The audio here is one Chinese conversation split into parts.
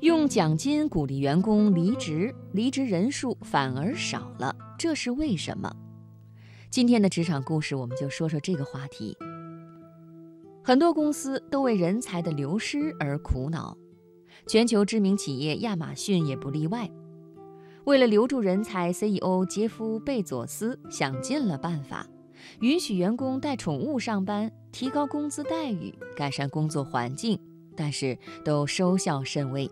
用奖金鼓励员工离职，离职人数反而少了，这是为什么？今天的职场故事，我们就说说这个话题。很多公司都为人才的流失而苦恼，全球知名企业亚马逊也不例外。为了留住人才，CEO 杰夫·贝佐斯想尽了办法，允许员工带宠物上班，提高工资待遇，改善工作环境，但是都收效甚微。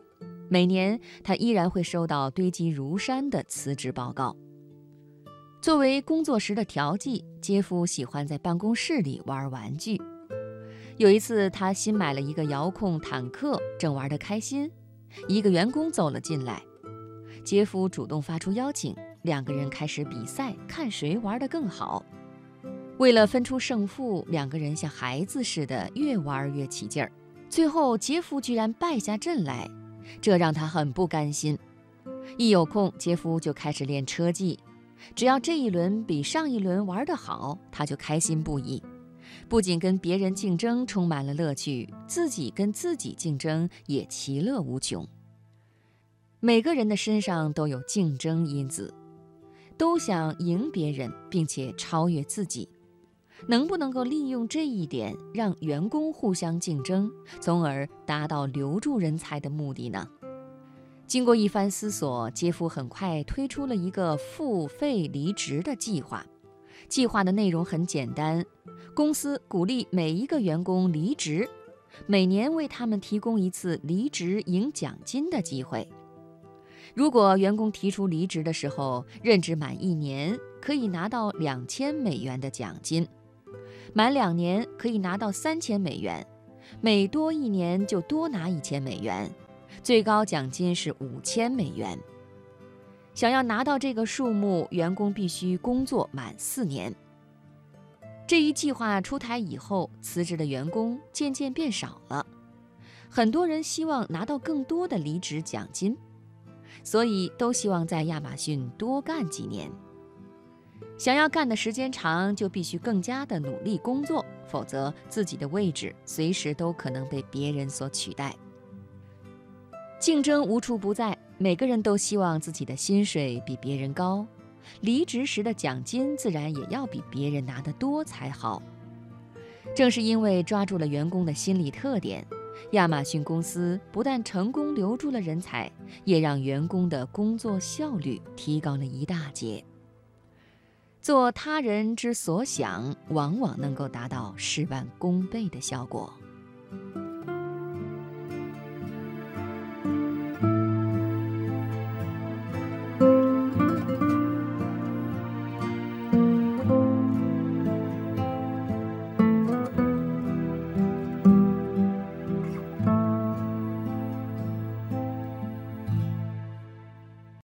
每年他依然会收到堆积如山的辞职报告。作为工作时的调剂，杰夫喜欢在办公室里玩玩具。有一次，他新买了一个遥控坦克，正玩得开心，一个员工走了进来。杰夫主动发出邀请，两个人开始比赛，看谁玩得更好。为了分出胜负，两个人像孩子似的越玩越起劲儿。最后，杰夫居然败下阵来，这让他很不甘心。一有空，杰夫就开始练车技。只要这一轮比上一轮玩得好，他就开心不已。不仅跟别人竞争充满了乐趣，自己跟自己竞争也其乐无穷。每个人的身上都有竞争因子，都想赢别人，并且超越自己。能不能够利用这一点，让员工互相竞争，从而达到留住人才的目的呢？经过一番思索，杰夫很快推出了一个付费离职的计划。计划的内容很简单，公司鼓励每一个员工离职，每年为他们提供一次离职赢奖金的机会。如果员工提出离职的时候任职满一年，可以拿到两千美元的奖金；满两年可以拿到三千美元，每多一年就多拿一千美元。最高奖金是五千美元。想要拿到这个数目，员工必须工作满四年。这一计划出台以后，辞职的员工渐渐变少了。很多人希望拿到更多的离职奖金，所以都希望在亚马逊多干几年。想要干的时间长，就必须更加的努力工作，否则自己的位置随时都可能被别人所取代。竞争无处不在，每个人都希望自己的薪水比别人高，离职时的奖金自然也要比别人拿得多才好。正是因为抓住了员工的心理特点，亚马逊公司不但成功留住了人才，也让员工的工作效率提高了一大截。做他人之所想，往往能够达到事半功倍的效果。